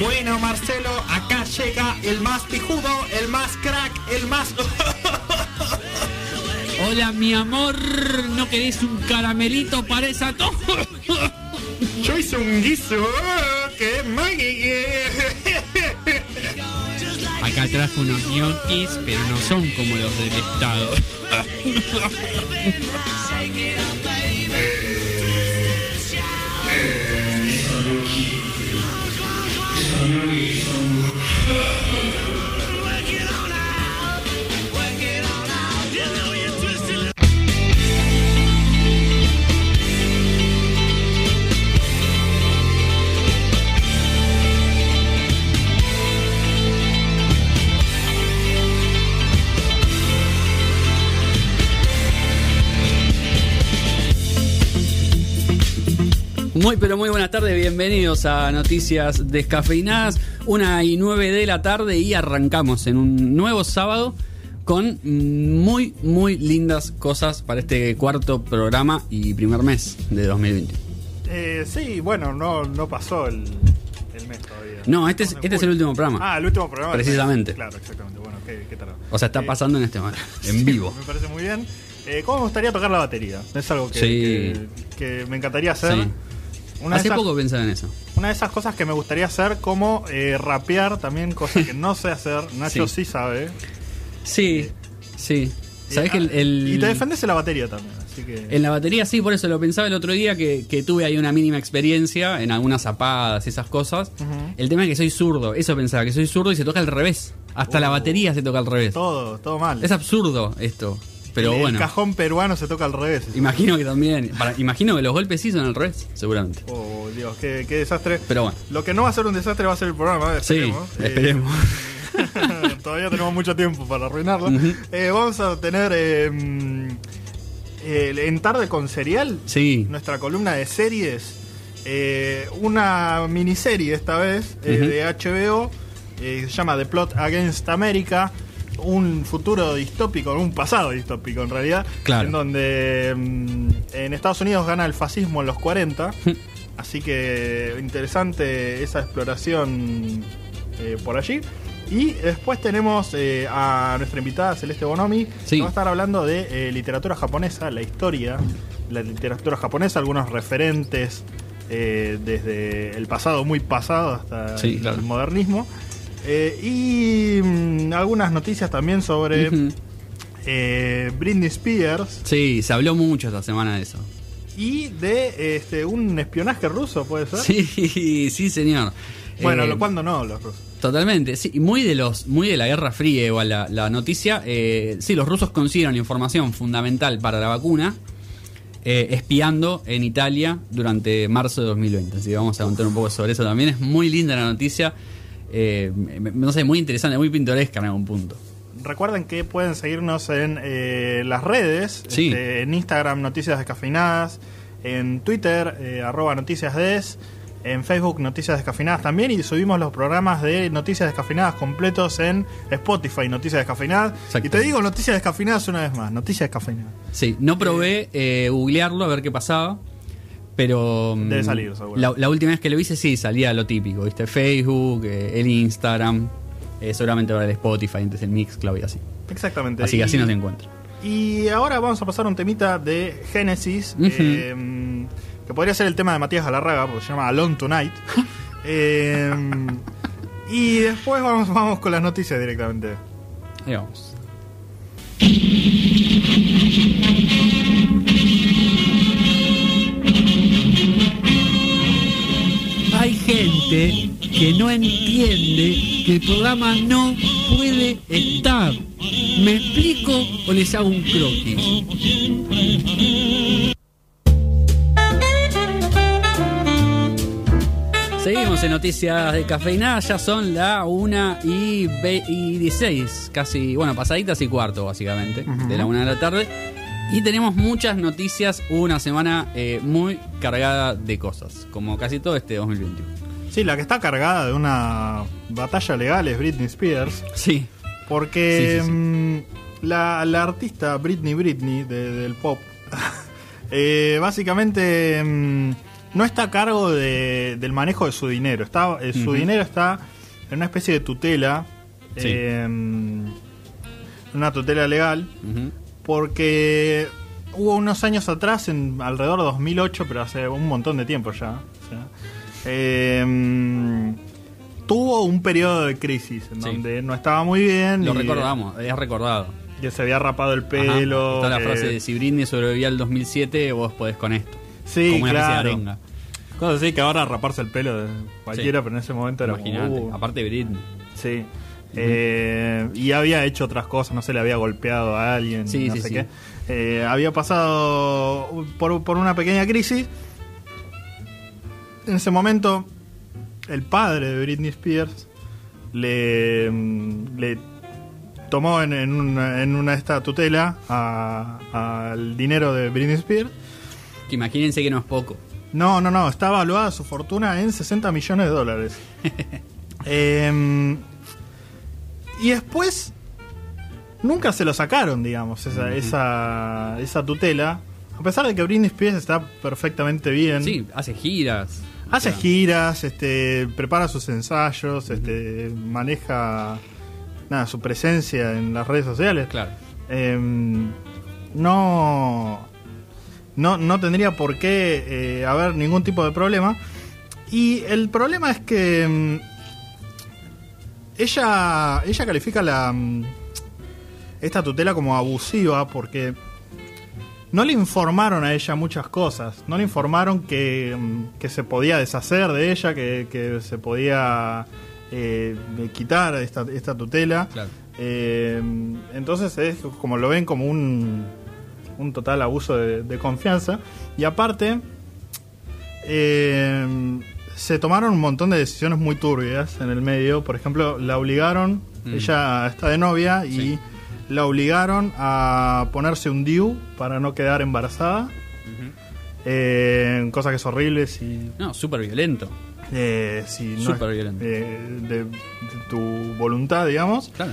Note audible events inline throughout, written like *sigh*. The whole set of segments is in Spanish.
Bueno, Marcelo, acá llega el más pijudo, el más crack, el más... Hola, mi amor, ¿no querés un caramelito para esa tos? Yo hice un guiso que. Acá trajo unos ñoquis, pero no son como los del Estado. Muy pero muy buenas tardes, bienvenidos a Noticias Descafeinadas, una y nueve de la tarde y arrancamos en un nuevo sábado con muy muy lindas cosas para este cuarto programa y primer mes de 2020. Eh, sí, bueno, no, no pasó el, el mes todavía. No, este es, este es el último programa. Ah, el último programa. Precisamente. Claro, exactamente. Bueno, qué, qué tarado. O sea, está Eh, pasando en este momento, *laughs* en vivo. Me parece muy bien. Eh, ¿Cómo me gustaría tocar la batería? Es algo que, Sí. que, que me encantaría hacer. Sí. Una, Hace esas, poco pensaba en eso. una de esas cosas que me gustaría hacer, como eh, rapear también, cosa que no sé hacer. Nacho Sí. sí, sabe. Sí, sí. Sabés Eh, que el, el- Y te defendes en la batería también. Así que. En la batería sí, por eso lo pensaba el otro día que, que tuve ahí una mínima experiencia en algunas zapadas y esas cosas. El tema es que soy zurdo, eso pensaba, que soy zurdo y se toca al revés. Hasta la Oh. batería se toca al revés. Todo, todo mal. Es absurdo esto. Pero el, bueno, El cajón peruano se toca al revés. imagino que también. para- imagino que los golpes sí son al revés, seguramente. Oh, Dios, qué, qué desastre. Pero bueno, Lo que no va a ser un desastre va a ser el programa. sí, Esperemos. Eh, esperemos. *laughs* Todavía tenemos mucho tiempo para arruinarlo. Eh, vamos a tener eh, eh, en tarde con serial Sí, nuestra columna de series. eh, una miniserie esta vez eh, de HBO. eh, se llama The Plot Against America. Un futuro distópico, un pasado distópico en realidad. Claro. En donde mm, en Estados Unidos gana el fascismo en los 40. Así que interesante esa exploración eh, por allí. Y después tenemos eh, a nuestra invitada Celeste Bonomi, Sí. que va a estar hablando de eh, literatura japonesa, la historia, la literatura japonesa, algunos referentes eh, desde el pasado muy pasado hasta Sí, el, claro. modernismo. Eh, y mm, algunas noticias también sobre Ujú. eh, Britney Spears sí, se habló mucho esta semana de eso. y de este, un espionaje ruso, ¿puede ser? Sí, sí, señor. Bueno, Eh, lo cuando no, los rusos. Totalmente, sí, y muy de los, muy de la Guerra Fría igual la, la noticia. Eh, sí, los rusos consiguieron información fundamental para la vacuna, eh, espiando en Italia durante marzo de 2020. Así que vamos a contar un poco sobre eso también. Es muy linda la noticia, eh, no sé, muy interesante, muy pintoresca en algún punto. Recuerden que pueden seguirnos en eh, las redes, Sí. este, en Instagram Noticias Descafeinadas, en Twitter eh, arroba Noticias Des, en Facebook Noticias Descafeinadas también y subimos los programas de Noticias Descafeinadas completos en Spotify Noticias Descafeinadas. Exacto. Y te digo Noticias Descafeinadas una vez más, Noticias Descafeinadas. Sí, no probé eh, googlearlo a ver qué pasaba. Pero. mm, Debe salir, seguro. La, la última vez que lo hice, sí, salía lo típico, ¿viste? Facebook, eh, el Instagram, eh, seguramente ahora el Spotify, antes el Mixcloud y así. Exactamente. Así que Y- así nos encuentra. Y ahora vamos a pasar a un temita de Génesis, eh, que podría ser el tema de Matías Galarraga, porque se llama Alone Tonight. *laughs* Eh, y después vamos, vamos con las noticias directamente. Ahí vamos. Gente que no entiende que el programa no puede estar. ¿Me explico o les hago un croquis? Seguimos en noticias de cafeinada, ya son la 1 y, ve- y 16, casi, bueno, pasaditas y cuarto básicamente, de la 1 de la tarde. Y tenemos muchas noticias, una semana eh, muy cargada de cosas, como casi todo este 2021. Sí, la que está cargada de una batalla legal es Britney Spears, Sí, porque Sí, sí, sí. mm, la, la artista Britney Britney de- del pop, *laughs* eh, básicamente mm, no está a cargo de- del manejo de su dinero. Está, eh, su dinero está en una especie de tutela, Sí. eh, una tutela legal, Ujú. Porque hubo unos años atrás, en alrededor de 2008, pero hace un montón de tiempo ya, o sea, eh, tuvo un periodo de crisis en Sí. donde no estaba muy bien. Lo y recordamos, es recordado. Que se había rapado el Ajá. pelo. Está la frase de si Britney sobrevivía al 2007, vos podés con esto. Sí, Como una especie de claro. arenga. Cosas así que ahora raparse el pelo de cualquiera, pero en ese momento era Imagínate. uh, Aparte Britney. Sí. Eh, y había hecho otras cosas, no sé, le había golpeado a alguien, Sí, no sí, sé sí. qué. Eh, había pasado por, por una pequeña crisis. En ese momento, el padre de Britney Spears le, mm, le tomó en, en una, en una esta tutela al dinero de Britney Spears. Que imagínense que no es poco. No, no, no, está evaluada su fortuna en 60 millones de dólares. *laughs* Em, y después, nunca se lo sacaron, digamos, esa, esa, esa tutela. A pesar de que Britney Spears está perfectamente bien. Sí, hace giras. Hace giras, este, prepara sus ensayos, este, maneja nada, su presencia en las redes sociales. Claro. Em, no, no, no tendría por qué eh, haber ningún tipo de problema. Y el problema es que mm, ella, ella califica la, mm, esta tutela como abusiva porque no le informaron a ella muchas cosas. No le informaron que, mm, que se podía deshacer de ella, que, que se podía eh, quitar esta, esta tutela. Claro. Eh, entonces es como lo ven como un, un total abuso de, de confianza. Y aparte, eh, se tomaron un montón de decisiones muy turbias en el medio. Por ejemplo, la obligaron, Mm. ella está de novia y Sí. la obligaron a ponerse un DIU para no quedar embarazada. Eh, cosa que es horrible si, No, súper violento. eh, si no Súper violento. eh, de, de tu voluntad, digamos. Claro.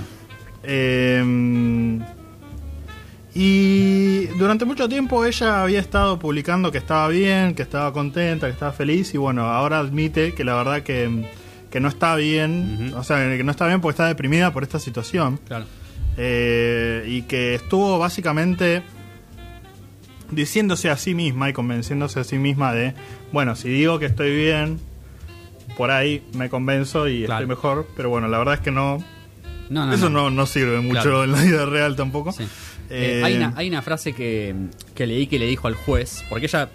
Y durante mucho tiempo ella había estado publicando que estaba bien, que estaba contenta, que estaba feliz y bueno, ahora admite que la verdad que, que no está bien, o sea, que no está bien porque está deprimida por esta situación Claro. eh, y que estuvo básicamente diciéndose a sí misma y convenciéndose a sí misma de, bueno, si digo que estoy bien, por ahí me convenzo y Claro. estoy mejor, pero bueno, la verdad es que no, No, no, eso no. no, no sirve mucho Claro. en la vida real tampoco. Sí. Eh, Eh, hay, una, hay una frase que, que leí que le dijo al juez, porque ella,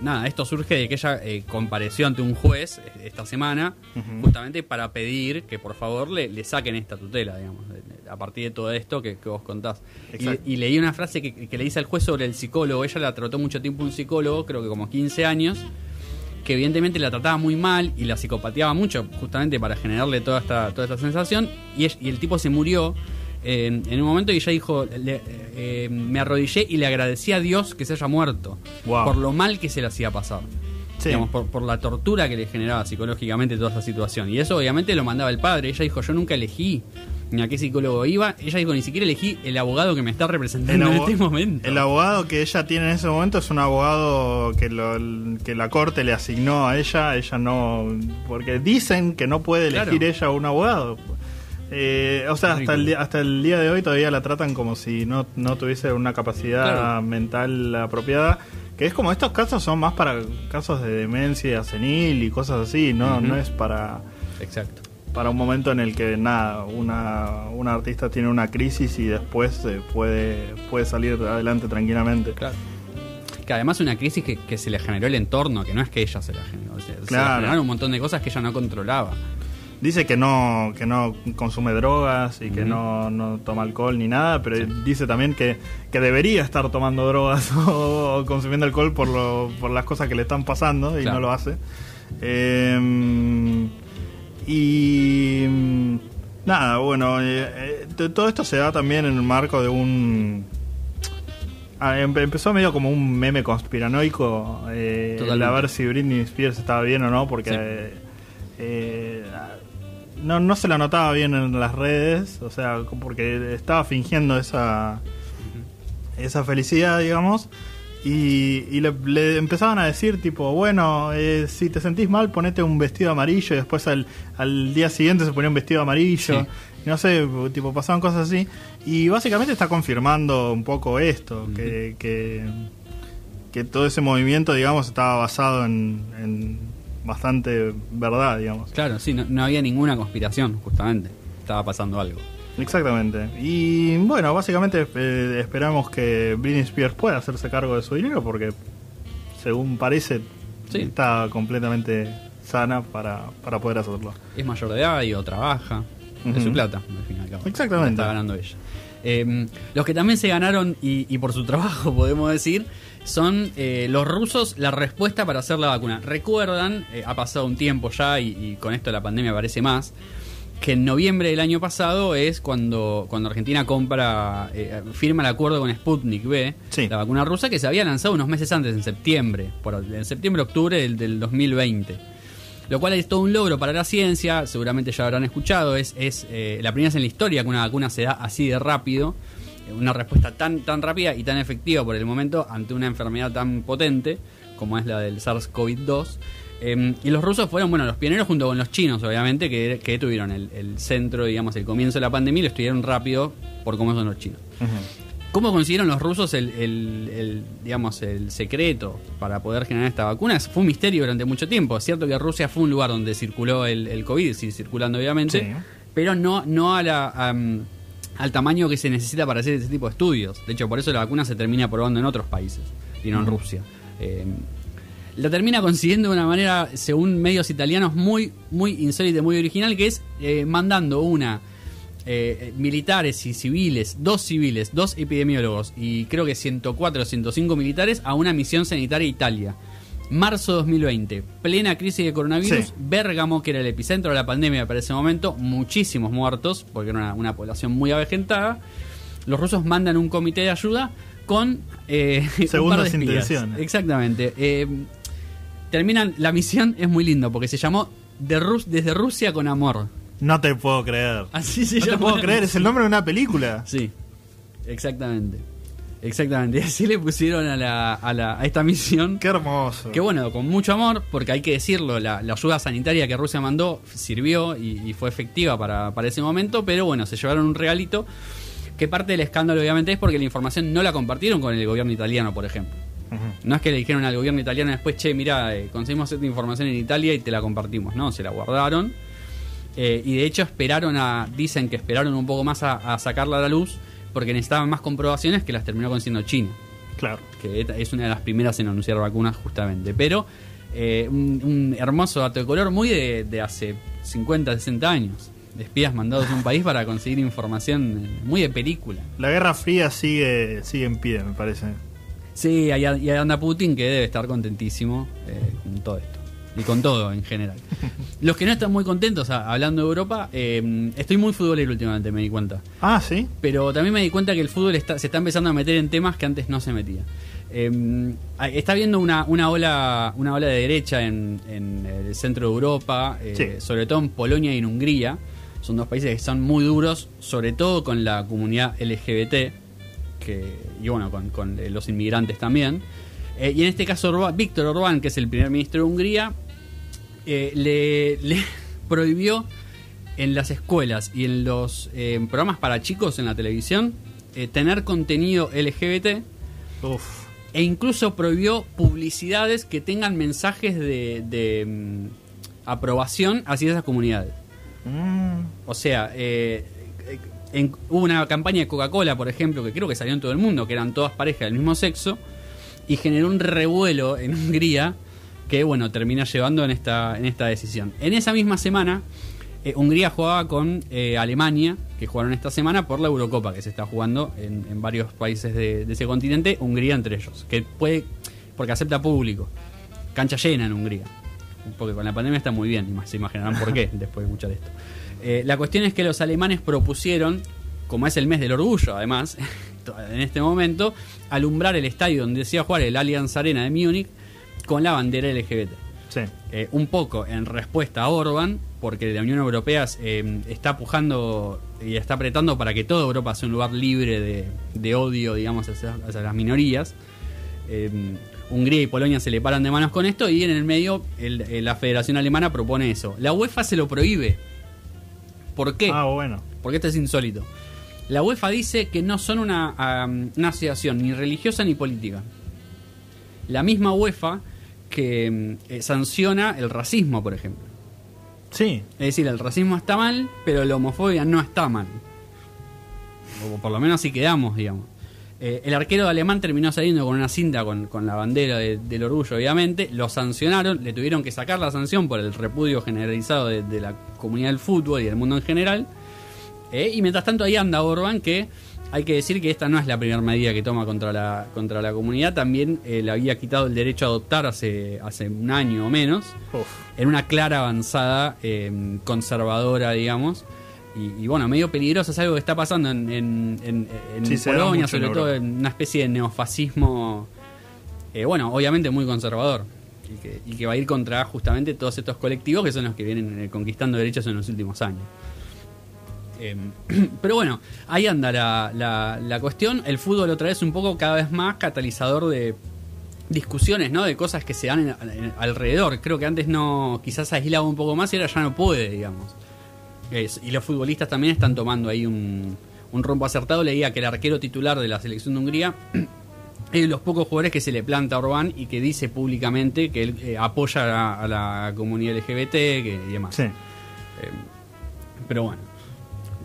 nada, esto surge de que ella eh, compareció ante un juez eh, esta semana, justamente para pedir que por favor le, le saquen esta tutela, digamos, a partir de todo esto que, que vos contás. Y, y leí una frase que, que le dice al juez sobre el psicólogo, ella la trató mucho tiempo un psicólogo, creo que como 15 años, que evidentemente la trataba muy mal y la psicopateaba mucho, justamente para generarle toda esta, toda esta sensación, y el tipo se murió en, en un momento y ella dijo, le- eh, me arrodillé y le agradecí a Dios que se haya muerto, Wow. por lo mal que se le hacía pasar. Sí. Digamos, por, por la tortura que le generaba psicológicamente toda esa situación. Y eso obviamente lo mandaba el padre. Ella dijo, yo nunca elegí ni a qué psicólogo iba. Ella dijo, ni siquiera elegí el abogado que me está representando en este momento. el abogado que ella tiene en ese momento es un abogado que, lo- que la corte le asignó a ella. Ella no. Porque dicen que no puede elegir Claro. ella un abogado. Eh, o sea, hasta el, día, hasta el día de hoy todavía la tratan como si no, no tuviese una capacidad Claro. mental apropiada. Que es como estos casos son más para casos de demencia senil y cosas así, no, no es para. Exacto. para un momento en el que nada una, una artista tiene una crisis y después eh, puede puede salir adelante tranquilamente Claro. Que además es una crisis que, que se le generó el entorno, que no es que ella se la generó. o sea, Se le Claro. generaron un montón de cosas que ella no controlaba. Dice que no que no consume drogas y que no, no toma alcohol ni nada pero dice también que, que debería estar tomando drogas *laughs* o, consumiendo alcohol por lo, por las cosas que le están pasando y Claro. no lo hace Eh, y nada bueno eh, eh, todo esto se da también en el marco de un Ah, empe- empezó medio como un meme conspiranoico eh, el a ver si Britney Spears estaba bien o no porque Sí. No, no se la notaba bien en las redes o sea porque estaba fingiendo esa esa felicidad digamos Y, y le, le empezaban a decir, tipo, bueno, eh, si te sentís mal, ponete un vestido amarillo. Y después al, al día siguiente se ponía un vestido amarillo. Sí. No sé, tipo, pasaban cosas así. Y básicamente está confirmando un poco esto, que, que, que todo ese movimiento, digamos, estaba basado en, en bastante verdad, digamos. Claro, sí, no, no había ninguna conspiración, justamente. Estaba pasando algo. Exactamente. Y bueno, básicamente eh, esperamos que Britney Spears pueda hacerse cargo de su dinero porque, según parece, Sí. está completamente sana para, para poder hacerlo. Es mayor de edad y o trabaja. Es Ujú. su plata, al fin y al cabo. Exactamente. Está ganando ella. Eh, los que también se ganaron, y, y por su trabajo *laughs* podemos decir, son eh, los rusos la respuesta para hacer la vacuna. Recuerdan, eh, ha pasado un tiempo ya y, y con esto la pandemia parece más, que en noviembre del año pasado es cuando, cuando Argentina compra, eh, firma el acuerdo con Sputnik B, Sí. la vacuna rusa que se había lanzado unos meses antes, en septiembre, por, en septiembre-octubre del, del 2020 lo cual es todo un logro para la ciencia, seguramente ya habrán escuchado, es, es eh, la primera vez en la historia que una vacuna se da así de rápido, una respuesta tan, tan rápida y tan efectiva por el momento ante una enfermedad tan potente como es la del SARS-CoV-2. Eh, y los rusos fueron, bueno, los pioneros junto con los chinos, obviamente, que, que tuvieron el, el centro, digamos, el comienzo de la pandemia y lo estudiaron rápido por cómo son los chinos. ¿Cómo consiguieron los rusos el, el- el, digamos, el secreto para poder generar esta vacuna? Fue un misterio durante mucho tiempo. Es cierto que Rusia fue un lugar donde circuló el, el COVID, sigue circulando obviamente, Sí. pero no, no a la, al tamaño que se necesita para hacer ese tipo de estudios. De hecho, por eso la vacuna se termina probando en otros países y no en Rusia. Eh, la termina consiguiendo de una manera, según medios italianos, muy, muy insólita, y muy original, que es eh, mandando una eh, militares y civiles, dos civiles, dos epidemiólogos y creo que 104 o 105 militares a una misión sanitaria a Italia. Marzo 2020, plena crisis de coronavirus, Sí. Bérgamo, que era el epicentro de la pandemia para ese momento, muchísimos muertos, porque era una, una población muy avejentada. Los rusos mandan un comité de ayuda con eh, *laughs* Segundas intenciones. Exactamente. Eh, terminan, la misión es muy lindo porque se llamó de Rus- Desde Rusia con Amor. No te puedo creer. Así se no te puedo creer, es el nombre de una película. Sí, exactamente. Exactamente. *laughs* Así le pusieron a, la, a, la- a esta misión. Qué hermoso. Que bueno, con mucho amor, porque hay que decirlo, la, la ayuda sanitaria que Rusia mandó sirvió y, y fue efectiva para, para ese momento, pero bueno, se llevaron un regalito. Que parte del escándalo obviamente es porque la información no la compartieron con el gobierno italiano, por ejemplo. No es que le dijeron al gobierno italiano después, che, mira, eh, conseguimos esta información en Italia y te la compartimos. No, se la guardaron. Eh, y de hecho esperaron a, dicen que esperaron un poco más a, a sacarla a la luz porque necesitaban más comprobaciones que las terminó consiguiendo China, Claro. que es una de las primeras en anunciar vacunas justamente. Pero eh, un, un hermoso dato de color muy de, de hace 50, 60 años. De espías mandados a un país para conseguir información eh, muy de película. La Guerra Fría sigue, sigue en pie, me parece. Sí, ahí anda Putin que debe estar contentísimo eh, con todo esto. Y con todo en general. Los que no están muy contentos, a- hablando de Europa, eh, estoy muy futbolero últimamente, me di cuenta. Ah, sí. Pero también me di cuenta que el fútbol está- se está empezando a meter en temas que antes no se metía. Eh, hay- está habiendo una, una ola una ola de derecha en, en el centro de Europa, eh, Sí. sobre todo en Polonia y en Hungría. Son dos países que son muy duros, sobre todo con la comunidad LGBT que, y bueno, con, con, eh, los inmigrantes también. Eh, y en este caso, Víctor Orbán, que es el primer ministro de Hungría, eh, le, le *laughs* prohibió en las escuelas y en los eh, programas para chicos en la televisión eh, tener contenido LGBT Uf. e incluso prohibió publicidades que tengan mensajes de, de, mm, aprobación hacia esas comunidades. Mm. O sea, en- hubo una campaña de Coca-Cola, por ejemplo, que creo que salió en todo el mundo, que eran todas parejas del mismo sexo, y generó un revuelo en Hungría que, bueno, termina llevando en esta, en esta decisión. En esa misma semana, eh, Hungría jugaba con eh, Alemania, que jugaron esta semana por la Eurocopa, que se está jugando en, en varios países de, de ese continente, Hungría entre ellos, que puede, porque acepta público. Cancha llena en Hungría. Porque con la pandemia está muy bien, se imaginarán por qué *laughs* después de escuchar esto. Eh, la cuestión es que los alemanes propusieron, como es el mes del orgullo además, *laughs* en este momento, alumbrar el estadio donde se iba a jugar el Allianz Arena de Múnich con la bandera LGBT. Sí. Eh, un poco en respuesta a Orban, porque la Unión Europea eh, está pujando y está apretando para que toda Europa sea un lugar libre de, de odio, digamos, hacia, hacia las minorías. eh, Hungría y Polonia se le paran de manos con esto y en el medio el- la Federación Alemana propone eso. La UEFA se lo prohíbe. ¿Por qué? Ah, bueno. Porque esto es insólito. La UEFA dice que no son una asociación ni religiosa ni política. La misma UEFA que mm, eh, sanciona el racismo, por ejemplo. Sí. Es decir, el racismo está mal, pero la homofobia no está mal. O por lo menos así quedamos, digamos. Eh, el arquero alemán terminó saliendo con una cinta con, con la bandera de- del orgullo, obviamente. Lo sancionaron, le tuvieron que sacar la sanción por el repudio generalizado de, de la comunidad del fútbol y del mundo en general. Eh, y mientras tanto ahí anda Orban, que hay que decir que esta no es la primera medida que toma contra la, contra la comunidad. También eh, le había quitado el derecho a adoptar hace, hace un año o menos Uf. en una clara avanzada eh, conservadora, digamos. Y, y bueno, medio peligroso, es algo que está pasando en, en, en- en Sí, Polonia, sobre todo en una especie de neofascismo, eh, bueno, obviamente muy conservador. Y que, y que va a ir contra justamente todos estos colectivos que son los que vienen eh, conquistando derechos en los últimos años. Eh, *clears throat* pero bueno, ahí anda la, la, la cuestión. El fútbol otra vez un poco cada vez más catalizador de discusiones, ¿no? De cosas que se dan en- en- alrededor. Creo que antes no, quizás aislaba un poco más y ahora ya no puede, digamos. Es- y los futbolistas también están tomando ahí un, un rumbo acertado. Leía que el arquero titular de la selección de Hungría *clears throat* es de los pocos jugadores que se le planta a Orbán y que dice públicamente que él eh, apoya a la, a la comunidad LGBT que, y demás. Sí. Eh, pero bueno,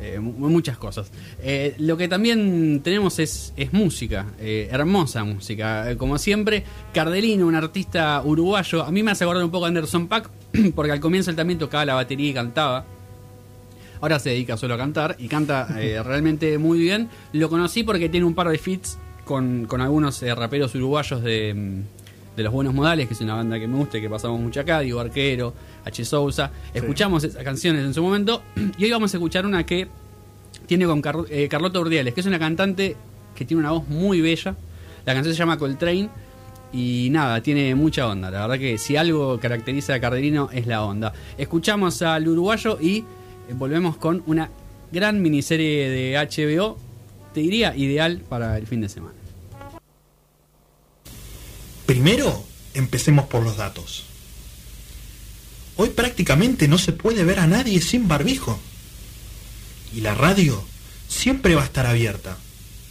eh, mu- muchas cosas. Eh, lo que también tenemos es, es música, eh, hermosa música. Como siempre, Cardelino, un artista uruguayo, a mí me hace acordar un poco a Anderson Pack, *clears throat* porque al comienzo él también tocaba la batería y cantaba. Ahora se dedica solo a cantar y canta *laughs* realmente muy bien. Lo conocí porque tiene un par de feats con, con algunos raperos uruguayos de, mm, de Los Buenos Modales, que es una banda que me gusta y que pasamos mucho acá, Diego Arquero, H. Sousa. Escuchamos esas canciones en su momento *clears throat* y hoy vamos a escuchar una que tiene con Car- eh, Carlota Urdiales, que es una cantante que tiene una voz muy bella. La canción se llama Coltrane y nada, tiene mucha onda. La verdad que si algo caracteriza a Cardelino es la onda. Escuchamos al uruguayo y eh, volvemos con una gran miniserie de HBO, te diría ideal para el fin de semana. Primero, empecemos por los datos. Hoy prácticamente no se puede ver a nadie sin barbijo. Y la radio siempre va a estar abierta,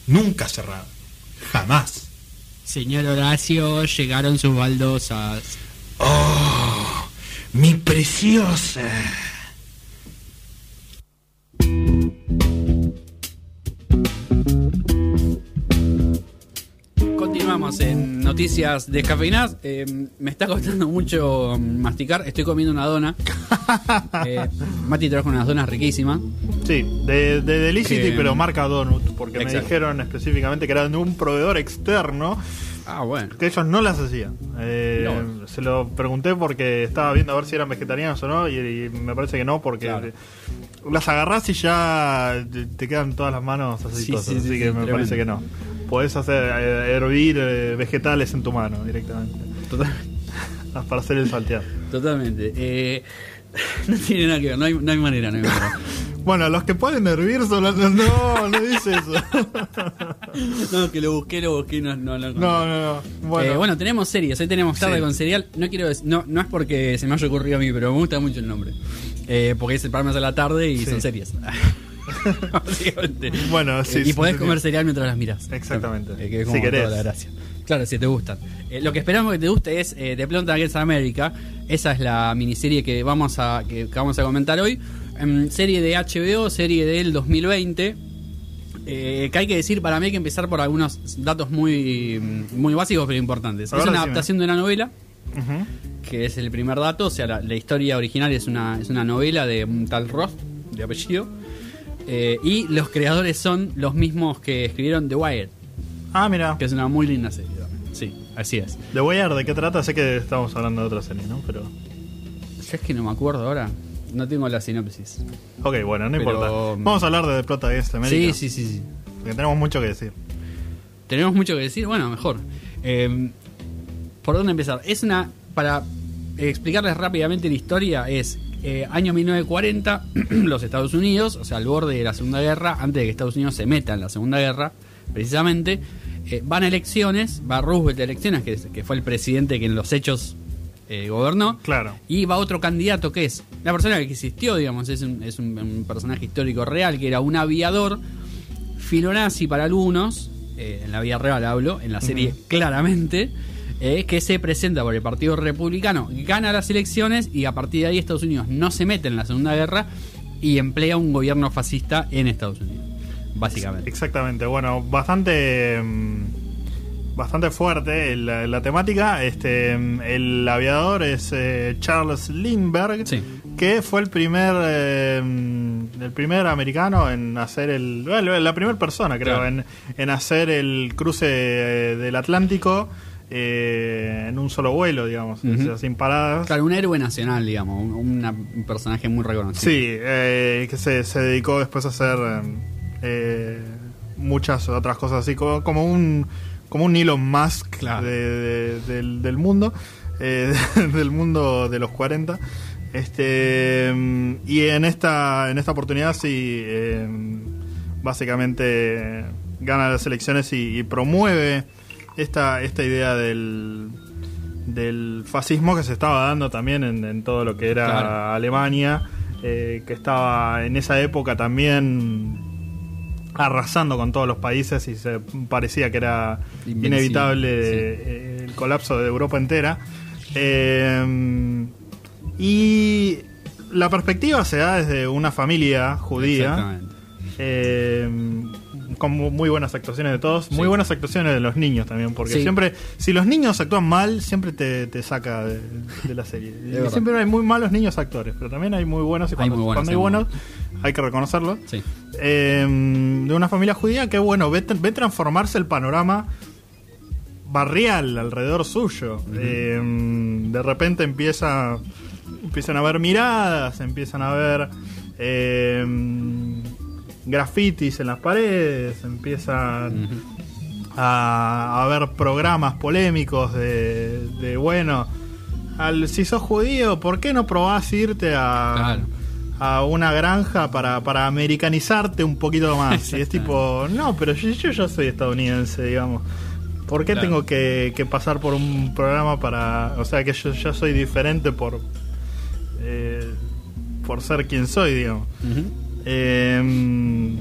nunca cerrada, jamás. Señor Horacio, llegaron sus baldosas. ¡Oh! ¡Mi preciosa! En noticias descafeinadas. Eh, me está costando mucho masticar. Estoy comiendo una dona. *laughs* Eh, Mati trajo unas donas riquísimas. Sí, de, de Delicity, Que- pero marca Donut, porque me dijeron específicamente que eran de un proveedor externo Ah, bueno. que ellos no las hacían. Eh, No. Se lo pregunté porque estaba viendo a ver si eran vegetarianos o no, y, y me parece que no, porque Claro. las agarrás y ya te- quedan todas las manos aceitosas, Sí, sí, sí, así sí, que me tremendo. parece que no. Podés hacer eh, hervir eh, vegetales en tu mano directamente Total- *laughs* para hacer el salteado. totalmente. Eh, *laughs* no tiene nada que ver. No hay, no hay manera, no hay manera. *laughs* Bueno, los que pueden hervir son los... No, no dice eso. No, que lo busqué, lo busqué. No, no, no, No, no, no. Bueno. Bueno, tenemos series. Hoy tenemos tarde Sí. con serial. No quiero dec- no, no es porque se me haya ocurrido a mí, pero me gusta mucho el nombre. Eh, porque es el programa de la tarde y Sí. son series. Básicamente. *laughs* Bueno, sí, Eh, y podés sí, comer sí. cereal mientras las miras. Exactamente. Eh, que es Si querés. toda la gracia. Claro, si te gustan. Eh, lo que esperamos que te guste es eh, The Planta Against America. Esa es la miniserie que vamos a, que, que vamos a comentar hoy. Em, serie de HBO, serie del 2020. Eh, que hay que decir, para mí hay que empezar por algunos datos muy, muy básicos pero importantes. Es una decime. adaptación de una novela, que es el primer dato. O sea, la, la historia original es una, es una novela de un tal Roth, de apellido. Eh, y los creadores son los mismos que escribieron The Wire, Ah, mira. que es una muy linda serie también. Sí, así es. The Wire, ¿de qué trata? Sé que estamos hablando de otra serie, ¿no? Pero... Yo es que no me acuerdo ahora. No tengo la sinopsis. Ok, bueno, no Pero, importa. um, Vamos a hablar de The Plot Against America. Sí, sí, sí, sí. Porque tenemos mucho que decir. Tenemos mucho que decir. Bueno, mejor. Eh, ¿Por dónde empezar? Es una. Para explicarles rápidamente la historia, es eh, año 1940, *clears throat* los Estados Unidos, o sea, al borde de la Segunda Guerra, antes de que Estados Unidos se meta en la Segunda Guerra, precisamente. eh, van a elecciones, va Roosevelt a elecciones, que, fue el presidente que en los hechos eh, gobernó. Claro. Y va otro candidato que es la persona que existió, digamos, es un, es un- un personaje histórico real, que era un aviador, filonazi para algunos, eh, en la vida real hablo, en la serie claramente, eh, que se presenta por el Partido Republicano, gana las elecciones y a partir de ahí Estados Unidos no se mete en la Segunda Guerra y emplea un gobierno fascista en Estados Unidos, básicamente. Exactamente, bueno, bastante mm, bastante fuerte la, la temática. Este mm, el aviador es eh, Charles Lindbergh, Sí. que fue el primer eh, mm, el primer americano en hacer el bueno, la primera persona creo Claro. en, en hacer el cruce eh, del Atlántico eh, en un solo vuelo, digamos, Ujú. o sea, sin paradas. Claro, un héroe nacional, digamos, un, una- un personaje muy reconocido. Sí, eh, que se, se dedicó después a hacer eh, muchas otras cosas así, como, como un como un Elon Musk Claro. de- de- del, del mundo, eh, *laughs* del mundo de los 40. Este y en esta en esta oportunidad sí, eh, básicamente gana las elecciones y, y promueve esta esta idea del del fascismo que se estaba dando también en, en todo lo que era Claro. Alemania, eh, que estaba en esa época también arrasando con todos los países y se parecía que era Invencible, inevitable sí. eh, el colapso de Europa entera. Eh, y la perspectiva se da desde una familia judía. Exactamente. Eh, con mu- muy buenas actuaciones de todos, muy Sí. buenas actuaciones de los niños también, porque Sí. siempre, si los niños actúan mal, siempre te, te saca de, de la serie. *laughs* Y siempre hay muy malos niños actores, pero también hay muy buenos y cuando, muy buenos, cuando hay buenos hay que reconocerlo. Sí. Eh, de una familia judía que, bueno, ve, ve transformarse el panorama barrial alrededor suyo. Eh, de repente empieza empiezan a haber miradas, empiezan a ver eh, grafitis en las paredes, empiezan a, a ver programas polémicos de, de, bueno, al, si sos judío, ¿por qué no probás irte a, Claro. a una granja para, para americanizarte un poquito más? Y es tipo, no, pero yo, yo ya soy estadounidense, digamos. ¿Por qué Claro. tengo que, que pasar por un programa para... O sea, que yo ya soy diferente por... eh, por ser quien soy, digamos. Eh,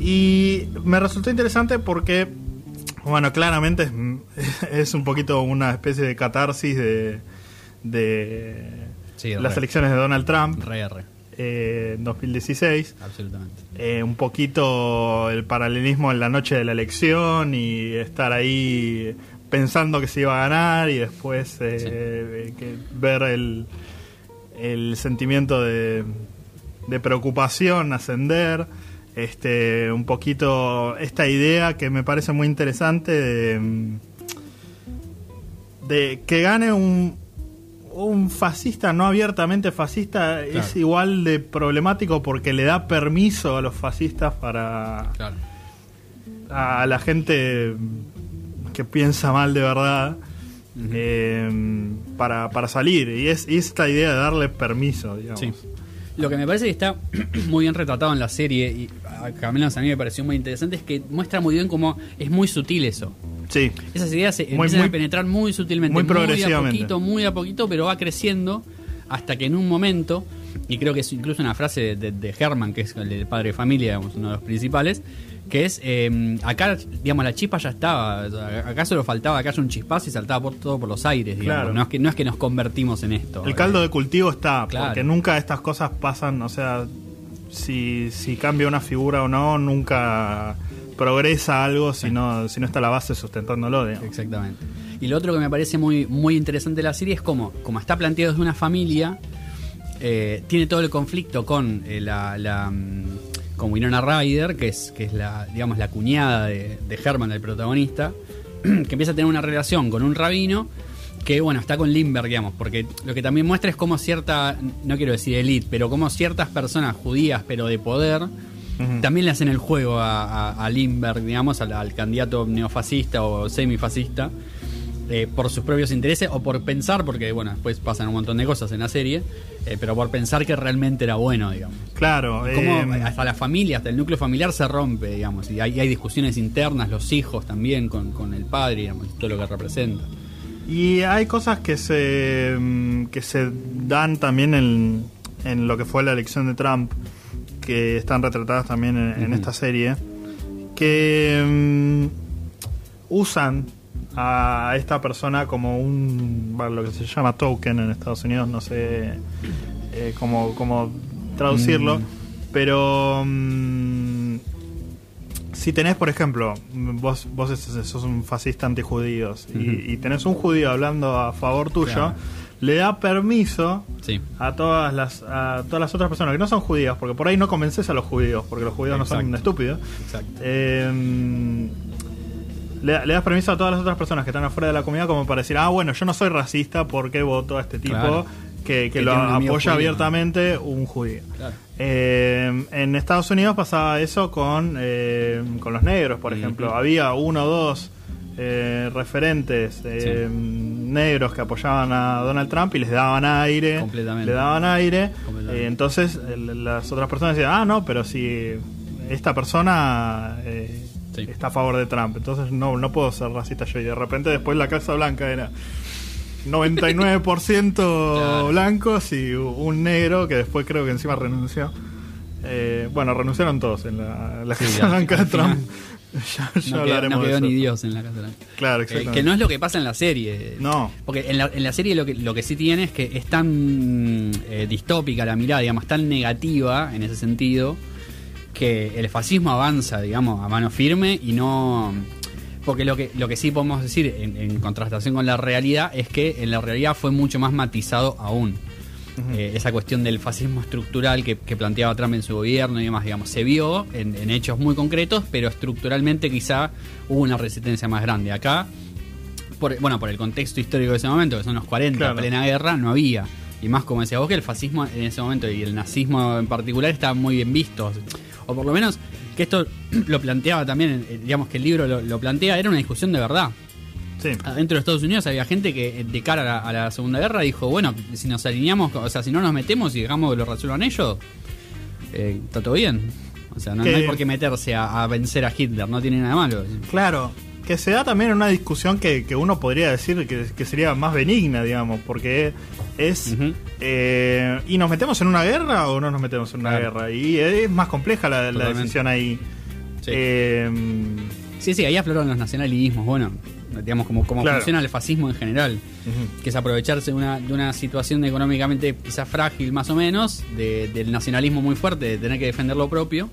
y me resultó interesante porque, bueno, claramente es, *laughs* es un poquito una especie de catarsis de, de Sí, las re. elecciones de Donald Trump Re, re, eh, en 2016. absolutamente. Eh, un poquito el paralelismo en la noche de la elección y estar ahí pensando que se iba a ganar y después eh, Sí. que ver el, el sentimiento de, de preocupación ascender. Este, un poquito esta idea que me parece muy interesante de, mm, de que gane un, un fascista no abiertamente fascista es igual de problemático porque le da permiso a los fascistas para Claro. a la gente que piensa mal de verdad eh, para, para salir y es y esta idea de darle permiso digamos Sí. Lo que me parece que está *clears throat* muy bien retratado en la serie, y al menos a mí me pareció muy interesante, es que muestra muy bien cómo es muy sutil eso. sí Esas ideas se Muy- empiezan muy- a penetrar muy sutilmente, muy muy, a progresivamente. poquito, muy a poquito, pero va creciendo hasta que en un momento, y creo que es incluso una frase de, de, de Herman, que es el padre de familia, digamos, uno de los principales, que es, eh, acá, digamos, la chispa ya estaba, acá solo faltaba que haya un chispazo y saltaba por, todo por los aires, digamos. Claro. No, es que, no es que nos convertimos en esto. el caldo de cultivo está Claro. porque nunca estas cosas pasan o sea si, si cambia una figura o no nunca progresa algo si no si no está la base sustentándolo digamos. Exactamente. Y lo otro que me parece muy, muy interesante de la serie es como, como está planteado desde una familia, eh, tiene todo el conflicto con eh, la, la, mm, con Winona Ryder, que es, que es la, digamos, la cuñada de, de Herman, el protagonista, *clears throat* que empieza a tener una relación con un rabino que bueno, está con Lindbergh, digamos, porque lo que también muestra es como cierta, no quiero decir elite, pero como ciertas personas judías, pero de poder, también le hacen el juego a, a, a Lindbergh, digamos, al, al candidato neofascista o semifascista. Eh, por sus propios intereses o por pensar, porque bueno, después pasan un montón de cosas en la serie, eh, pero por pensar que realmente era bueno, digamos. Claro. Y cómo eh, hasta la familia, hasta el núcleo familiar se rompe, digamos, y hay, hay discusiones internas, los hijos también con, con el padre, digamos, todo lo que representa. Y hay cosas que se mm, que se dan también en, en lo que fue la elección de Trump, que están retratadas también en, esta serie, que mm, usan a esta persona como un lo que se llama token en Estados Unidos, no sé eh, cómo, cómo traducirlo, Mm. pero mm, si tenés, por ejemplo, vos, vos sos un fascista antijudíos y, y tenés un judío hablando a favor tuyo, Claro. le da permiso Sí, a todas las a todas las otras personas que no son judías, porque por ahí no convences a los judíos, porque los judíos no son estúpidos. exacto. Eh, le, le das permiso a todas las otras personas que están afuera de la comunidad como para decir, ah, bueno, yo no soy racista porque voto a este tipo Claro. que, que Que lo apoya judío. abiertamente un judío. Claro. Eh, en Estados Unidos pasaba eso con, eh, con los negros, por ejemplo. Había uno o dos eh, referentes eh, negros que apoyaban a Donald Trump y les daban aire. Completamente. Le daban aire. Eh, entonces el- las otras personas decían, ah, no, pero si esta persona eh, Sí. está a favor de Trump, entonces no, no puedo ser racista yo. Y de repente después la Casa Blanca era 99% *laughs* Claro. blancos y un negro que después creo que encima renunció. Eh, bueno, renunciaron todos en la, la Sí, Casa ya, Blanca de. Trump. *laughs* ya ya No quedó, hablaremos no quedó de ni. Dios en la casa blanca. Claro, Eh, que no es lo que pasa en la serie. No. Porque en la, en la serie lo que, lo que sí tiene es que es tan eh, distópica la mirada, digamos, tan negativa en ese sentido, que el fascismo avanza, digamos, a mano firme y no... Porque lo que, lo que sí podemos decir en, en contrastación con la realidad es que en la realidad fue mucho más matizado aún. Eh, esa cuestión del fascismo estructural que, que planteaba Trump en su gobierno y demás, digamos, se vio en, en hechos muy concretos, pero estructuralmente quizá hubo una resistencia más grande. Acá, por, bueno, por el contexto histórico de ese momento, que son los 40, Claro. plena guerra, no había. Y más como decía vos, que el fascismo en ese momento y el nazismo en particular estaban muy bien vistos. O por lo menos que esto *clears throat* lo planteaba también, eh, digamos que el libro lo, lo plantea, era una discusión de verdad. Sí. Adentro de Estados Unidos había gente que eh, de cara a la, a la Segunda Guerra dijo, bueno, si nos alineamos, o sea, si no nos metemos y dejamos que lo resuelvan ellos, eh, está todo bien. O sea, no, no hay por qué meterse a, a vencer a Hitler, no tiene nada de malo. Claro, que se da también en una discusión que, que uno podría decir que, que sería más benigna, digamos, porque es... Eh, ¿Y nos metemos en una guerra o no nos metemos en una Claro. guerra? Y es más compleja la, la decisión ahí. Sí. Eh, Sí, sí, ahí afloran los nacionalismos, bueno, digamos, como, como Claro. funciona el fascismo en general, que es aprovecharse de una, de una situación económicamente quizás frágil más o menos, de- del nacionalismo muy fuerte, de tener que defender lo propio,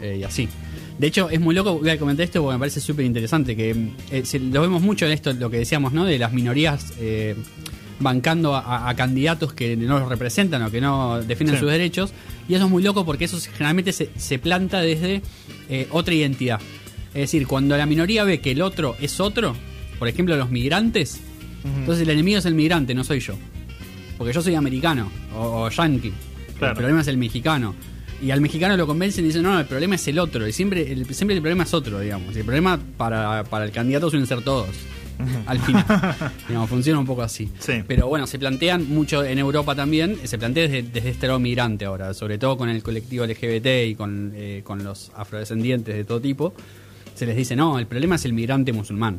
eh, y así. De hecho, es muy loco, voy a comentar esto porque me parece súper interesante, que eh, lo vemos mucho en esto, lo que decíamos, ¿no? De las minorías eh, bancando a, a candidatos que no los representan o que no defienden Sí. sus derechos, y eso es muy loco porque eso generalmente se, se planta desde eh, otra identidad. Es decir, cuando la minoría ve que el otro es otro, por ejemplo los migrantes, entonces el enemigo es el migrante, no soy yo. Porque yo soy americano o, o yankee. Claro. El problema es el mexicano. Y al mexicano lo convencen y dicen, no, no, el problema es el otro. Y siempre el, siempre el problema es otro, digamos. Y el problema para, para el candidato suelen ser todos. Al final. *laughs* digamos, funciona un poco así. Sí. Pero bueno, se plantean mucho en Europa también, se plantea desde, desde este lado migrante ahora, sobre todo con el colectivo LGBT y con, eh, con los afrodescendientes de todo tipo. Se les dice, no, el problema es el migrante musulmán.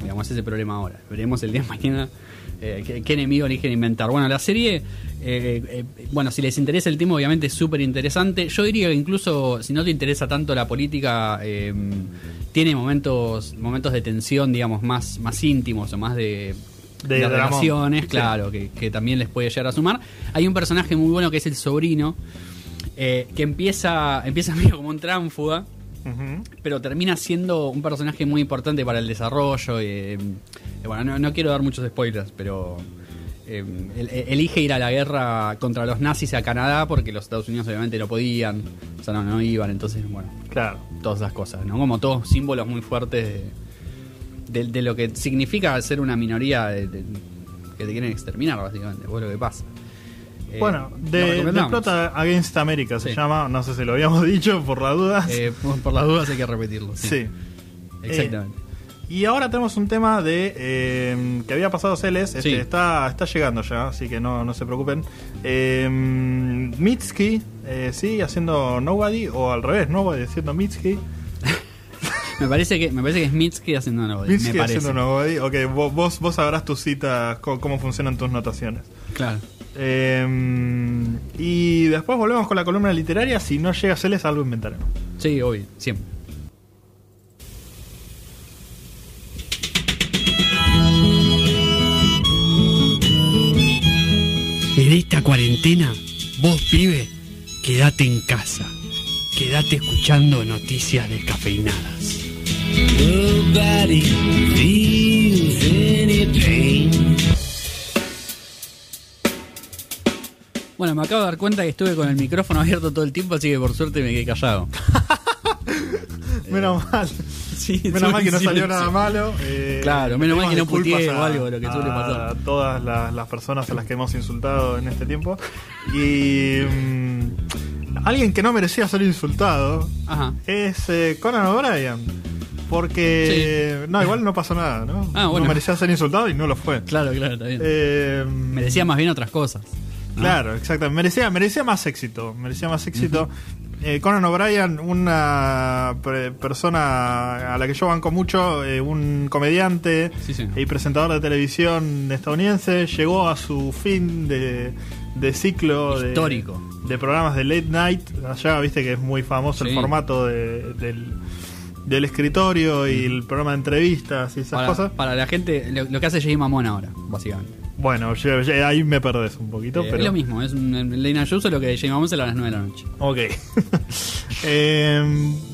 Digamos, ese es el problema ahora. Veremos el día de mañana eh, qué, qué enemigo eligen inventar. Bueno, la serie, eh, eh, bueno, si les interesa el tema, obviamente es súper interesante. Yo diría que incluso si no te interesa tanto la política, eh, tiene momentos momentos de tensión, digamos, más, más íntimos o más de, De relaciones, Sí. claro, que, que también les puede llegar a sumar. Hay un personaje muy bueno que es el sobrino, eh, que empieza, empieza *laughs* medio como un tránfuga pero termina siendo un personaje muy importante para el desarrollo. eh, bueno, no, no quiero dar muchos spoilers, pero eh, el- el- elige ir a la guerra contra los nazis a Canadá porque los Estados Unidos obviamente no podían, o sea, no, no iban, entonces, bueno, Claro. Todas esas cosas, ¿no? Como todos símbolos muy fuertes de, de- de lo que significa ser una minoría de- que te quieren exterminar, básicamente, es lo que pasa. Eh, Bueno, de, de. Plota Against America se Sí. llama, no sé si lo habíamos *laughs* dicho por las dudas. Eh, por, por las dudas hay que repetirlo. Sí, sí. Exactamente. Y ahora tenemos un tema de eh, que había pasado Celes, este, Sí. está, está llegando ya, así que no, no se preocupen. Eh, Mitski, eh, sí, haciendo Nobody, o al revés, Nobody haciendo Mitski. *laughs* Me parece que, me parece que es Mitski haciendo una Mitski me parece. haciendo Nobody. Ok, vos, vos, vos sabrás tus citas, cómo, cómo funcionan tus notaciones. Claro. Eh, y después volvemos con la columna literaria. Si no llega Celes, algo inventaremos. Sí, obvio, siempre. Esta cuarentena, vos pibe, quédate en casa. Quédate escuchando noticias descafeinadas. Nobody feels any pain. Bueno, me acabo de dar cuenta que estuve con el micrófono abierto todo el tiempo, así que por suerte me quedé callado. *laughs* Menos mal. Sí, Menos mal que no salió nada malo. eh, Claro, menos mal que no puteé o algo de lo que suele pasar. A todas las, las personas a las que hemos insultado en este tiempo. Y. mm, alguien que no merecía ser insultado Ajá. es eh, Conan O'Brien. Porque. No, igual no pasó nada, ¿no? Ah, bueno. No merecía ser insultado y no lo fue. Claro, claro, está bien. Eh, Merecía más bien otras cosas. ¿No? Claro, exactamente. Merecía, merecía más éxito. Merecía más éxito. Eh, Conan O'Brien, una pre- persona a la que yo banco mucho, eh, un comediante Sí, sí. y presentador de televisión estadounidense, llegó a su fin de, de ciclo Histórico. De, programas de late night. Allá, viste que es muy famoso el formato de- del, del escritorio y el programa de entrevistas y esas Para, cosas. para la gente, lo, lo que hace Jay Mamón ahora, básicamente. Bueno, yo- yo- ahí me perdés un poquito, Eh, pero... Es lo mismo, es un Night Show, solo que se a las 9 de la noche. Ok. *laughs* Eh,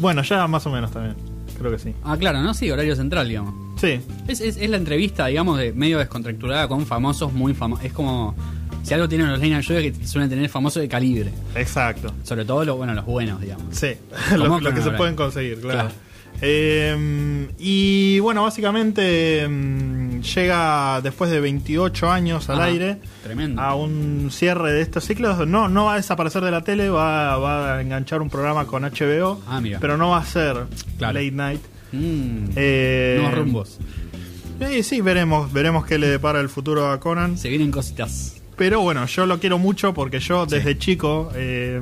bueno, ya más o menos también. Creo que sí. Ah, claro, ¿no? Sí, horario central, digamos. Sí, Es, es, es la entrevista, digamos, de medio descontracturada con famosos muy famosos. Es como. Si algo tienen los Night Show es que suelen tener famosos de calibre. exacto. Sobre todo los, bueno, los buenos, digamos. Sí, Como lo, con lo que se pueden conseguir, claro. Claro. Eh, y bueno, básicamente mm, llega después de 28 años al aire Tremendo. a un cierre de estos ciclos. No, no va a desaparecer de la tele, va, va a enganchar un programa con HBO, Ah, mira. pero no va a ser Claro. late night. Mm, Eh, nuevos rumbos. eh, sí, veremos, veremos qué le depara el futuro a Conan. Se vienen cositas. Pero bueno, yo lo quiero mucho porque yo Sí. desde chico, eh,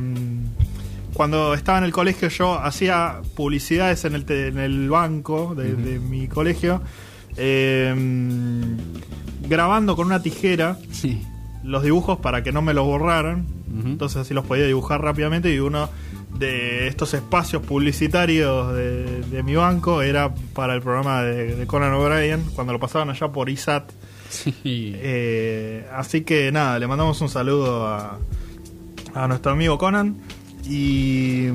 cuando estaba en el colegio, yo hacía publicidades en el, en el banco de, de mi colegio, eh, grabando con una tijera Sí. los dibujos para que no me los borraran. Entonces así los podía dibujar rápidamente y uno de estos espacios publicitarios de, de mi banco era para el programa de, de Conan O'Brien, cuando lo pasaban allá por ISAT. Sí. Eh, así que nada, le mandamos un saludo a, a nuestro amigo Conan. Y.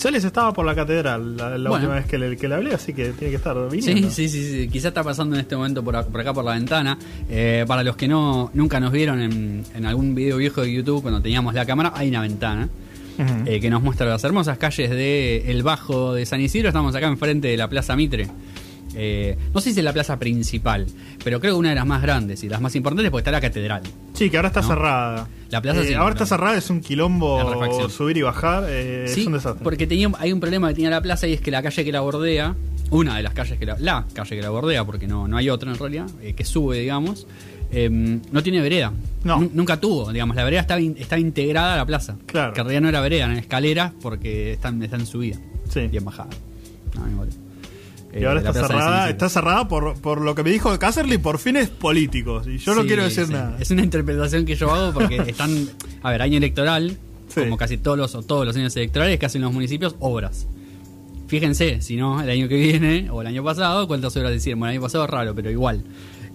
Celes estaba por la catedral la, la Bueno. última vez que le, que le hablé, así que tiene que estar Sí, viniendo. sí, sí, sí. Quizá está pasando en este momento por, por acá por la ventana. Eh, para los que no nunca nos vieron en, en algún video viejo de YouTube cuando teníamos la cámara, hay una ventana eh, que nos muestra las hermosas calles de El Bajo de San Isidro. Estamos acá enfrente de la Plaza Mitre. Eh, no sé si es la plaza principal, pero creo que una de las más grandes y las más importantes porque está la catedral. Sí, que ahora está ¿No? cerrada. La plaza Eh, sí, ahora está cerrada, es un quilombo subir y bajar. eh, Sí, es un desastre. porque tenía, hay un problema que tenía la plaza y es que la calle que la bordea, una de las calles que la, la calle que la bordea, porque no, no hay otra en realidad, que sube, digamos, eh, no tiene vereda. No. Nu- Nunca tuvo, digamos, la vereda estaba, in- estaba integrada a la plaza. Claro. Que en realidad no era vereda, eran escaleras porque están, están en subida Sí. y en bajada. No, igual. Y Eh, ahora la está cerrada, está cerrada por, por lo que me dijo Cácerly por fines políticos. Y yo no Sí, quiero decir sí. nada. Es una interpretación que yo hago porque *laughs* están, a ver, año electoral, Sí. como casi todos los, o todos los años electorales que hacen los municipios, obras. Fíjense, si no, el año que viene o el año pasado, cuántas obras decían. Bueno, el año pasado raro, pero igual.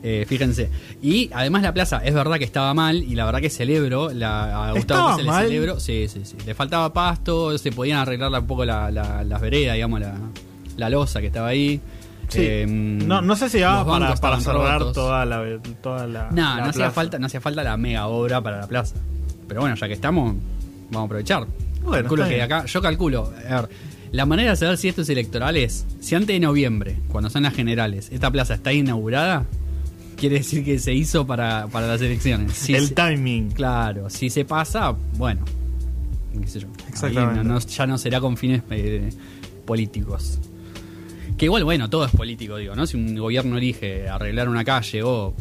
Eh, fíjense. Y además la plaza, es verdad que estaba mal y la verdad que celebro, la, a Gustavo ¿Estaba Pese le celebro. Sí, sí, sí. Le faltaba pasto, se podían arreglar un poco la- la- las veredas, digamos, la, la losa que estaba ahí. Sí. Eh, no, no sé si daba para, para cerrar rotos. toda la, toda la. No, la no hacía falta, no hacía falta la mega obra para la plaza. Pero bueno, ya que estamos, vamos a aprovechar. Bueno, calculo que acá, yo calculo, a ver, la manera de saber si esto es electoral es, si antes de noviembre, cuando son las generales, esta plaza está inaugurada, quiere decir que se hizo para, para las elecciones. Si el se- timing. Claro, si se pasa, bueno, qué sé yo. ahí Exactamente. no- no- ya no será con fines eh, políticos. Que igual, bueno, todo es político, digo, ¿no? Si un gobierno elige arreglar una calle o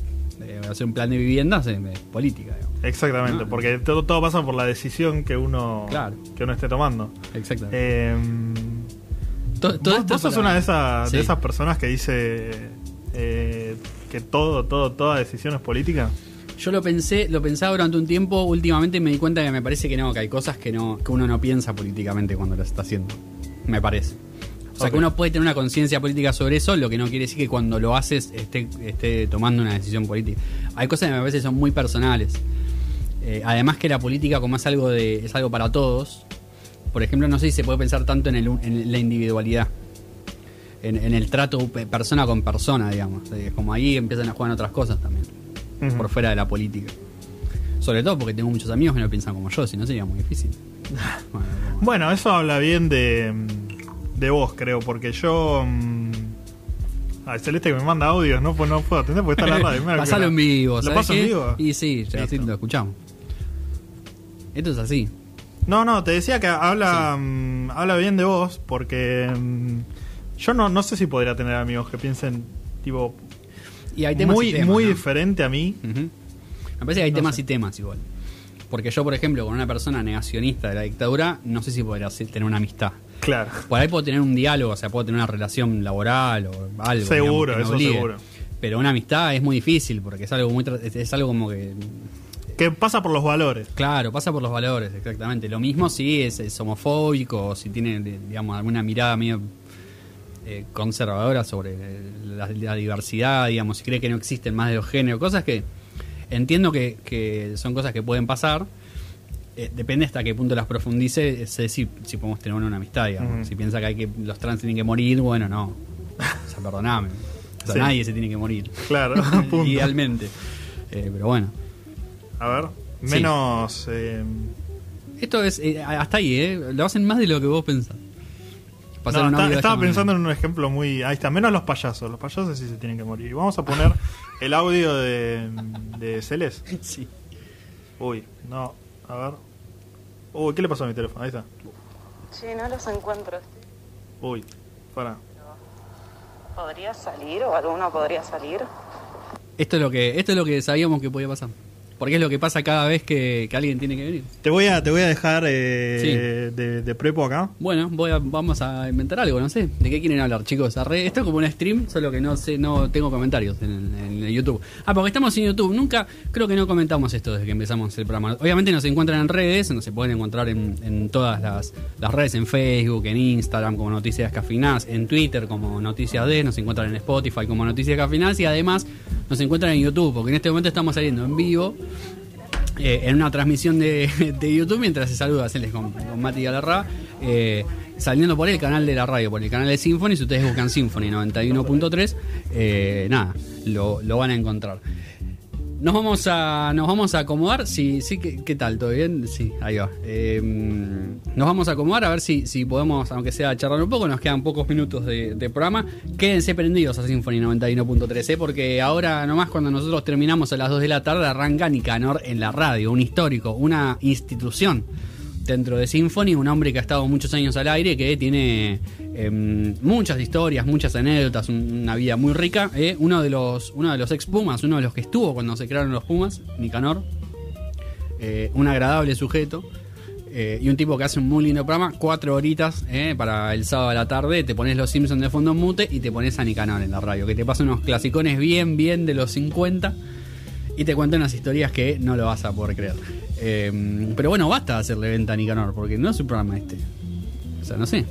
eh, hacer un plan de viviendas, es, es política, digo. Exactamente, No. porque todo, todo pasa por la decisión que uno, Claro. que uno esté tomando. Exactamente. Eh, todo, todo ¿Vos, vos sos una de esas, de esas personas que dice eh, que todo, todo, toda decisión es política? Yo lo pensé, lo pensaba durante un tiempo, últimamente me di cuenta que me parece que no, que hay cosas que no, que uno no piensa políticamente cuando las está haciendo. Me parece. O sea que uno puede tener una conciencia política sobre eso, lo que no quiere decir que cuando lo haces esté, esté tomando una decisión política. Hay cosas que me parece son muy personales. Eh, además que la política como es algo de, es algo para todos, por ejemplo, no sé si se puede pensar tanto en, el, en la individualidad. En, en el trato pe- persona con persona, digamos. Eh, como ahí empiezan a jugar otras cosas también por fuera de la política. Sobre todo porque tengo muchos amigos que no piensan como yo, si no sería muy difícil. *laughs* Bueno, eso habla bien de, de vos, creo, porque yo... mm, Ay, Celeste que me manda audios, no, pues no puedo atender porque está en la radio. *laughs* Pasalo en vivo, ¿Lo ¿sabes paso en vivo? Y sí, ya así lo escuchamos. Esto es así. No, no, te decía que habla, mm, habla bien de vos porque mm, yo no, no sé si podría tener amigos que piensen tipo Y hay temas muy, y temas, muy ¿no? diferente a mí. Ujú. Me parece que hay No temas sé. y temas igual. Porque yo, por ejemplo, con una persona negacionista de la dictadura, no sé si podría tener una amistad. Claro. Por ahí puedo tener un diálogo, o sea, puedo tener una relación laboral o algo. Seguro, digamos, eso obligue. seguro. Pero una amistad es muy difícil porque es algo muy tra- es- es algo como que Que pasa por los valores. Claro, pasa por los valores, exactamente. Lo mismo si es, es homofóbico o si tiene, digamos, alguna mirada medio eh, conservadora sobre la, la diversidad, digamos, si cree que no existen más de dos géneros, cosas que entiendo que, que son cosas que pueden pasar. Eh, depende hasta qué punto las profundice, sé si, si podemos tener una amistad, digamos. Si piensa que hay que los trans tienen que morir, bueno, no. O sea, perdoname. O sea, Sí. nadie se tiene que morir. Claro, *laughs* punto. Idealmente. Eh, pero bueno. A ver, Sí. menos... eh, Esto es eh, hasta ahí, ¿eh? Lo hacen más de lo que vos pensás. No, está- estaba esta pensando manera. en un ejemplo muy... Ahí está, menos los payasos. Los payasos sí se tienen que morir. Vamos a poner *laughs* el audio de, de Celeste. Sí. Uy, no, a ver. Uy, ¿qué le pasó a mi teléfono? Ahí está. Sí, no los encuentro. Uy, para. ¿Podría salir o alguno podría salir? Esto es lo que esto es lo que sabíamos que podía pasar. Porque es lo que pasa cada vez que, que alguien tiene que venir. Te voy a, te voy a dejar eh, de, de prepo acá. Bueno, voy a- vamos a inventar algo, no sé. ¿De qué quieren hablar, chicos? Arre- esto es como un stream, solo que no sé, no tengo comentarios en, en YouTube. Ah, porque estamos en YouTube. Nunca, creo que no comentamos esto desde que empezamos el programa. Obviamente nos encuentran en redes, nos se pueden encontrar en, en todas las, las redes, en Facebook, en Instagram como Noticias Cafinadas, en Twitter como Noticias D, nos encuentran en Spotify como Noticias Cafinadas y además nos encuentran en YouTube, porque en este momento estamos saliendo en vivo eh, en una transmisión de, de YouTube mientras se saluda Celes con, con Mati Galarra, eh, saliendo por el canal de la radio, por el canal de Symphony. Si ustedes buscan Symphony 91.3, eh, nada, lo, lo van a encontrar. Nos vamos a nos vamos a acomodar. Sí, sí, ¿qué, qué tal? ¿Todo bien? Sí, ahí va. Eh, nos vamos a acomodar a ver si, si podemos, aunque sea charlar un poco. Nos quedan pocos minutos de, de programa. Quédense prendidos a Symphony 91.3, ¿eh? porque ahora nomás cuando nosotros terminamos a las 2 de la tarde arranca Nicanor en la radio, un histórico, una institución dentro de Symphony, un hombre que ha estado muchos años al aire, que tiene em, muchas historias, muchas anécdotas, un- una vida muy rica. eh. Uno de los uno de los ex Pumas, uno de los que estuvo cuando se crearon los Pumas, Nicanor, eh, un agradable sujeto. eh, y un tipo que hace un muy lindo programa, cuatro horitas eh, para el sábado a la tarde, te pones los Simpsons de fondo en mute y te pones a Nicanor en la radio, que te pasa unos clasicones bien, bien de los 50 y te cuenta unas historias que no lo vas a poder creer. Eh, pero bueno, basta de hacerle venta a Nicanor, porque no es un programa este. O sea, no sé.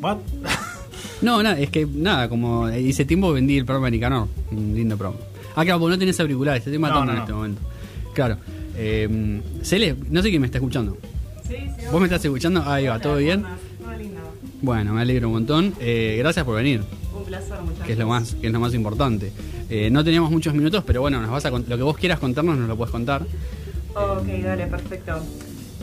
¿What? No, nada, es que nada, como hice tiempo vendí el programa de Nicanor. Un lindo programa. Ah, claro, porque no tenés auriculares, te estoy matando no, en no. este momento. Claro. Eh, Cele, no sé quién me está escuchando. Sí, sí. ¿Vos me estás escuchando? Ahí va, ¿todo bien? Todo lindo. Bueno, me alegro un montón. Eh, gracias por venir, placer, que es lo más, que es lo más importante. Eh, no teníamos muchos minutos, pero bueno, nos vas a lo que vos quieras contarnos nos lo puedes contar. Ok, dale, perfecto.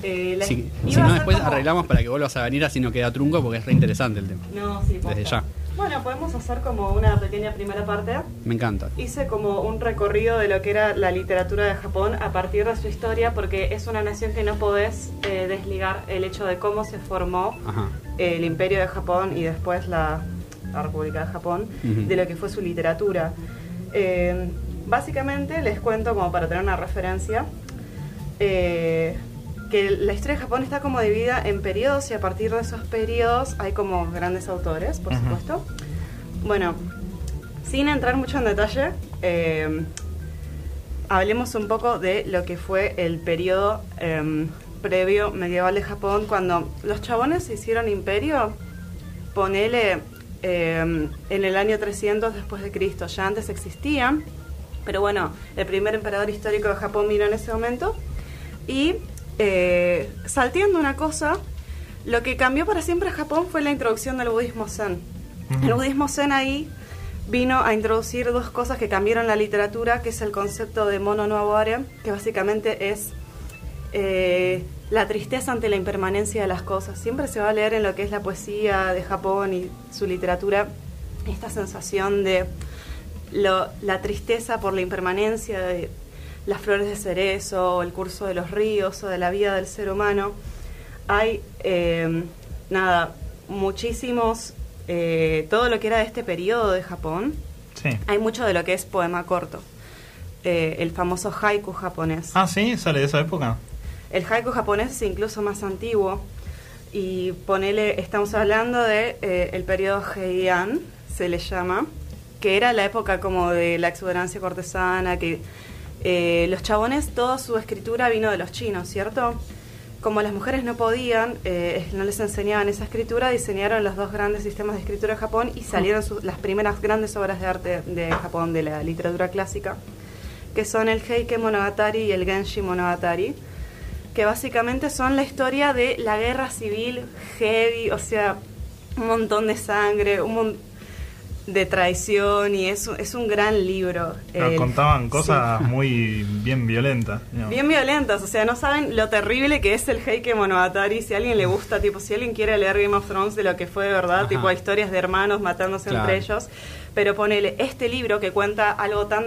Eh, la- Si, no, después como- arreglamos para que vuelvas a venir así no queda trunco porque es re interesante el tema. No, sí, Desde ya. Bueno, podemos hacer como una pequeña primera parte. Me encanta. Hice como un recorrido de lo que era la literatura de Japón a partir de su historia, porque es una nación que no podés eh, desligar el hecho de cómo se formó Ajá. el imperio de Japón y después la, la República de Japón, de lo que fue su literatura. Eh, básicamente les cuento como para tener una referencia, eh, que la historia de Japón está como dividida en periodos y a partir de esos periodos hay como grandes autores, por supuesto. Bueno, sin entrar mucho en detalle, eh, hablemos un poco de lo que fue el periodo em, previo medieval de Japón, cuando los chabones se hicieron imperio, ponele em, en el año 300 después de Cristo, ya antes existían, pero bueno, el primer emperador histórico de Japón vino en ese momento, y eh, salteando una cosa, lo que cambió para siempre a Japón fue la introducción del budismo zen. Ujú. El budismo zen ahí vino a introducir dos cosas que cambiaron la literatura, que es el concepto de mono no aware, que básicamente es eh, la tristeza ante la impermanencia de las cosas. Siempre se va a leer en lo que es la poesía de Japón y su literatura esta sensación de lo- la tristeza por la impermanencia de las flores de cerezo, o el curso de los ríos o de la vida del ser humano. Hay, eh, nada, muchísimos, eh, todo lo que era de este periodo de Japón, Sí. hay mucho de lo que es poema corto. Eh, el famoso haiku japonés. Ah, sí, sale de esa época. El haiku japonés es incluso más antiguo. Y ponele, estamos hablando de eh, el periodo Heian, se le llama, que era la época como de la exuberancia cortesana, que eh, los chabones, toda su escritura vino de los chinos, ¿cierto? Como las mujeres no podían, eh, no les enseñaban esa escritura, diseñaron los dos grandes sistemas de escritura de Japón y salieron su- las primeras grandes obras de arte de Japón, de la literatura clásica, que son el Heike Monogatari y el Genshi Monogatari que básicamente son la historia de la guerra civil heavy, o sea, un montón de sangre, un mon- de traición y es, un- es un gran libro. Pero contaban cosas sí. muy bien violentas. digamos. Bien violentas, o sea, no saben lo terrible que es el Heike Monogatari. Si a alguien le gusta, tipo, si alguien quiere leer Game of Thrones de lo que fue de verdad, Ajá. tipo, historias de hermanos matándose Claro. entre ellos. Pero ponele este libro que cuenta algo tan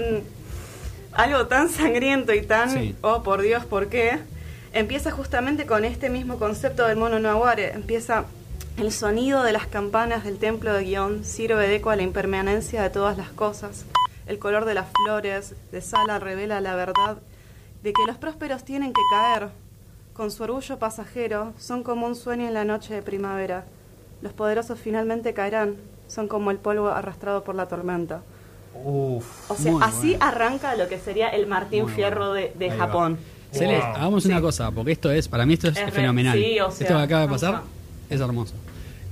algo tan sangriento y tan, Sí. oh por Dios, ¿por qué? Empieza justamente con este mismo concepto del mono no aguare. Empieza el sonido de las campanas del templo de Guión sirve de eco a la impermanencia de todas las cosas. El color de las flores de Sala revela la verdad de que los prósperos tienen que caer. Con su orgullo pasajero, son como un sueño en la noche de primavera. Los poderosos finalmente caerán, son como el polvo arrastrado por la tormenta. Uf. O sea, así bueno. arranca lo que sería el Martín Muy Fierro bueno. de, va. Cele, Wow. hagamos una cosa, porque esto es, para mí esto es, Es re- fenomenal. sí, o sea, esto que acaba de pasar es hermoso.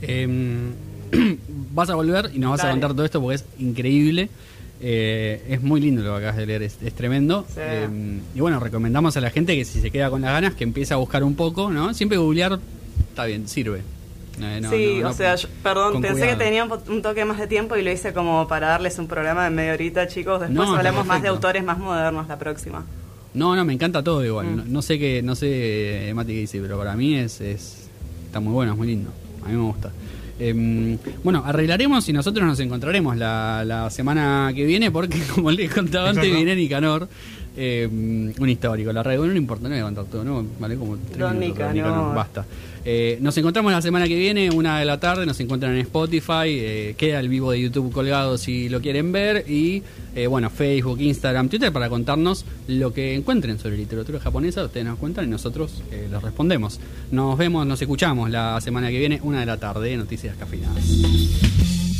Em, *clears throat* vas a volver y nos vas a contar todo esto porque es increíble. Eh, es muy lindo lo que acabas de leer, es, es tremendo. Sí. Em, y bueno, recomendamos a la gente que si se queda con las ganas, que empiece a buscar un poco, ¿no? Siempre googlear está bien, sirve. Eh, no, sí, no, o sea, yo- perdón, pensé cuidado. que tenía un, po- un toque más de tiempo y lo hice como para darles un programa de media horita, chicos. Después hablamos más de autores más modernos la próxima. No, no, me encanta todo igual. Mm. No, no sé qué, no sé, eh, Mati qué dice, pero para mí es, es está muy bueno, es muy lindo. A mí me gusta. Em, bueno, arreglaremos y nosotros nos encontraremos la, la semana que viene porque, *laughs* como les contaba antes, viene Nicanor, em, un histórico. La radio no importa, no voy a contar todo, ¿no? Vale como tres Don minutos, Nicanor. Basta. Eh, nos encontramos la semana que viene, una de la tarde, nos encuentran en Spotify, eh, queda el vivo de YouTube colgado si lo quieren ver y eh, bueno, Facebook, Instagram, Twitter para contarnos lo que encuentren sobre literatura japonesa, ustedes nos cuentan y nosotros les respondemos. Nos vemos, nos escuchamos la semana que viene, una de la tarde, Noticias Cafinadas.